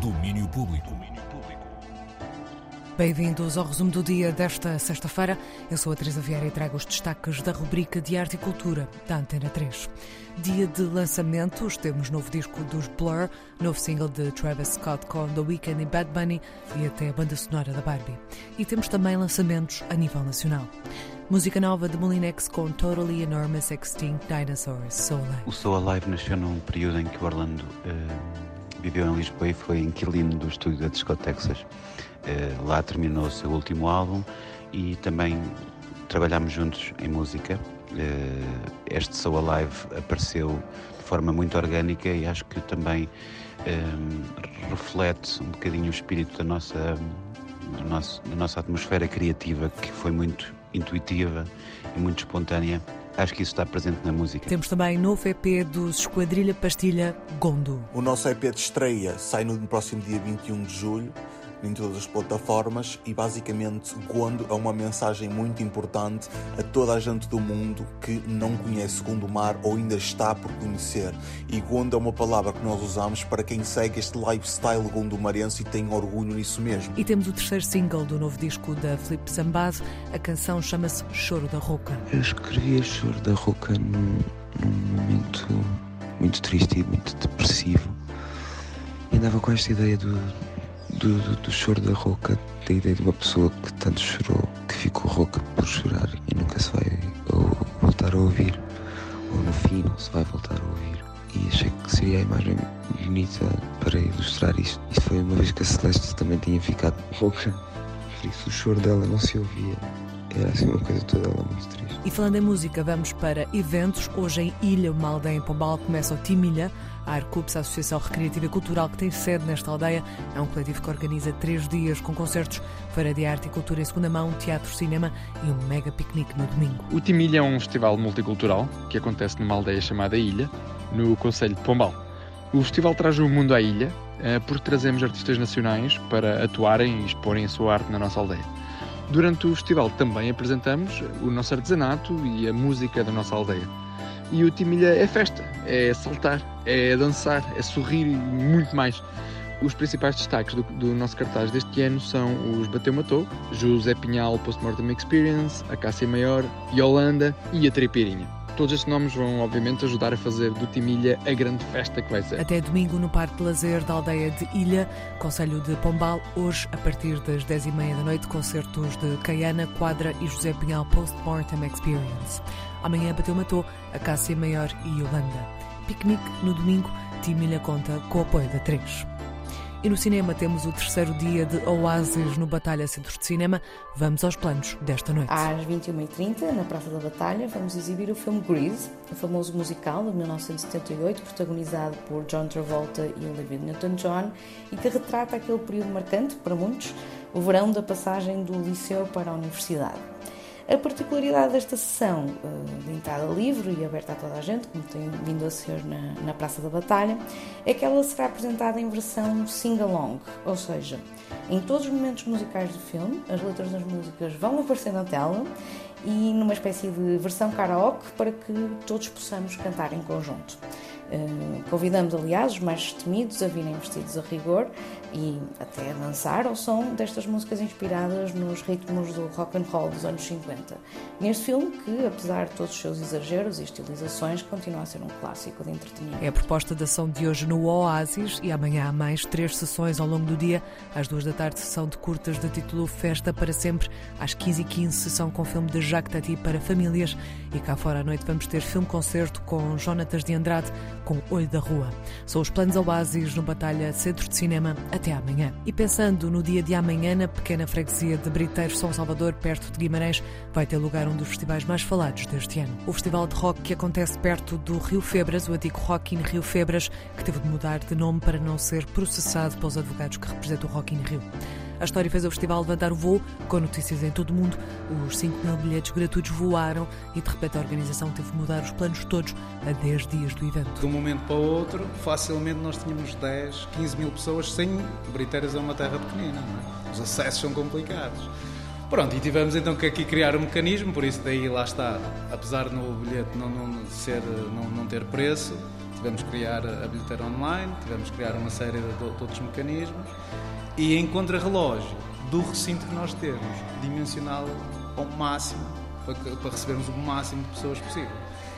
Domínio Público. Bem-vindos ao resumo do dia desta sexta-feira. Eu sou a Teresa Vieira e trago os destaques da rubrica de Arte e Cultura da Antena 3. Dia de lançamentos, temos novo disco dos Blur, novo single de Travis Scott com The Weeknd e Bad Bunny e até a banda sonora da Barbie. E temos também lançamentos a nível nacional. Música nova de Molinex com Totally Enormous Extinct Dinosaurs, Soul Alive. O Soul Alive nasceu num período em que o Orlando uh, viveu em Lisboa e foi inquilino do estúdio da Disco Texas. Uh, lá terminou o seu último álbum e também trabalhámos juntos em música. Uh, este Soul Alive apareceu de forma muito orgânica e acho que também reflete um bocadinho o espírito da nossa, do nosso, da nossa atmosfera criativa, que foi muito intuitiva e muito espontânea. Acho que isso está presente na música. Temos também novo EP dos Esquadrilha Pastilha Gondo. O nosso EP de estreia sai no próximo dia 21 de julho em todas as plataformas e basicamente Gondo é uma mensagem muito importante a toda a gente do mundo que não conhece Gondomar ou ainda está por conhecer. E Gondo é uma palavra que nós usamos para quem segue este lifestyle gondomarense e tem orgulho nisso mesmo. E temos o terceiro single do novo disco da Felipe Zambado. A canção chama-se Choro da Roca. Eu escrevi Choro da Roca num, num momento muito triste e muito depressivo. E andava com esta ideia do, do, do, do, choro da rouca, da ideia de uma pessoa que tanto chorou, que ficou rouca por chorar e nunca se vai ou, voltar a ouvir, ou no fim não se vai voltar a ouvir. E achei que seria a imagem bonita para ilustrar isto. Isto foi uma vez que a Celeste também tinha ficado rouca, por isso o choro dela não se ouvia. Era assim uma coisa toda ela muito triste. E falando em música, vamos para eventos. Hoje em Ilha, uma aldeia em Pombal, começa o Timilha. A Arcups, a Associação Recreativa e Cultural que tem sede nesta aldeia, é um coletivo que organiza três dias com concertos, feira de arte e cultura em segunda mão, teatro, cinema e um mega piquenique no domingo. O Timilha é um festival multicultural que acontece numa aldeia chamada Ilha, no Conselho de Pombal. O festival traz o mundo à ilha, eh, porque trazemos artistas nacionais para atuarem e exporem a sua arte na nossa aldeia. Durante o festival também apresentamos o nosso artesanato e a música da nossa aldeia. E o Timilha é festa, é saltar, é dançar, é sorrir e muito mais. Os principais destaques do, do, nosso cartaz deste ano são os Bateu Matou, José Pinhal Postmortem Experience, a Cássia Maior, Yolanda e a Tripeirinha. Todos estes nomes vão, obviamente, ajudar a fazer do Timilha a grande festa que vai ser. Até domingo no Parque de Lazer da aldeia de Ilha, Conselho de Pombal. Hoje, a partir das 10h30 da noite, concertos de Caiana, Quadra e José Pinhal Postmortem Experience. Amanhã bateu matou a Cássia Maior e Yolanda. Piquenique no domingo, Timilha conta com o apoio da 3. E no cinema temos o terceiro dia de Oasis no Batalha Centros de Cinema. Vamos aos planos desta noite. Às 21h30, na Praça da Batalha, vamos exibir o filme Grease, o famoso musical de 1978, protagonizado por John Travolta e Olivia Newton-John, e que retrata aquele período marcante, para muitos, o verão da passagem do liceu para a universidade. A particularidade desta sessão eh, de entrada livre e aberta a toda a gente, como tem vindo a ser na, na Praça da Batalha, é que ela será apresentada em versão sing-along, ou seja, em todos os momentos musicais do filme, as letras das músicas vão aparecer na tela e numa espécie de versão karaoke para que todos possamos cantar em conjunto. Uh, convidamos, aliás, os mais temidos a virem vestidos a rigor e até a dançar ao som destas músicas inspiradas nos ritmos do rock and roll dos anos 50. Neste filme, que apesar de todos os seus exageros e estilizações, continua a ser um clássico de entretenimento. É a proposta da ação de hoje no Oasis e amanhã há mais três sessões ao longo do dia. Às duas da tarde, sessão de curtas de título Festa para Sempre. Às 15h15, sessão com filme de Jacques Tati para famílias. E cá fora à noite vamos ter filme-concerto com Jonatas de Andrade, com Olho da Rua. São os planos Oasis no Batalha Centro de Cinema até amanhã. E pensando no dia de amanhã, na pequena freguesia de Briteiros, São Salvador, perto de Guimarães, vai ter lugar um dos festivais mais falados deste ano. O festival de rock que acontece perto do Rio Febras, o antigo Rock in Rio Febras, que teve de mudar de nome para não ser processado pelos advogados que representam o Rock in Rio. A história fez o festival levantar o voo, com notícias em todo o mundo. Os 5 mil bilhetes gratuitos voaram e de repente a organização teve de mudar os planos todos a 10 dias do evento. De um momento para o outro, facilmente nós tínhamos 10, 15 mil pessoas sem Briteiras é uma terra pequenina, é? Os acessos são complicados. Pronto, e tivemos então que aqui criar um mecanismo, por isso daí lá está, apesar no bilhete não, não, ser, não, não ter preço, tivemos que criar a bilheteira online, tivemos que criar uma série de, de outros mecanismos e em contrarrelógio do recinto que nós temos, dimensioná-lo ao máximo para, recebermos o máximo de pessoas possível.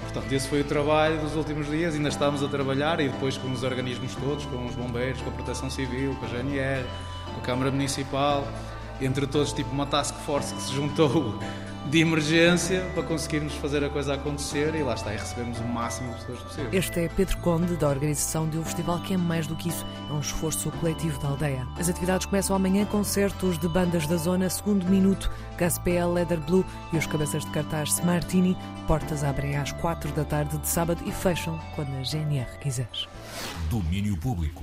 Portanto, esse foi o trabalho dos últimos dias, ainda estamos a trabalhar e depois com os organismos todos, com os bombeiros, com a Proteção Civil, com a GNR, com a Câmara Municipal, entre todos, tipo uma task force que se juntou de emergência para conseguirmos fazer a coisa acontecer e lá está, e recebermos o máximo de pessoas possível. Este é Pedro Conde, da organização de um festival que é mais do que isso, é um esforço coletivo da aldeia. As atividades começam amanhã, concertos de bandas da zona, segundo minuto, Gaspel, Leather Blue e os cabeças de cartaz Smartini. Portas abrem às quatro da tarde de sábado e fecham quando a GNR quiser. Domínio Público.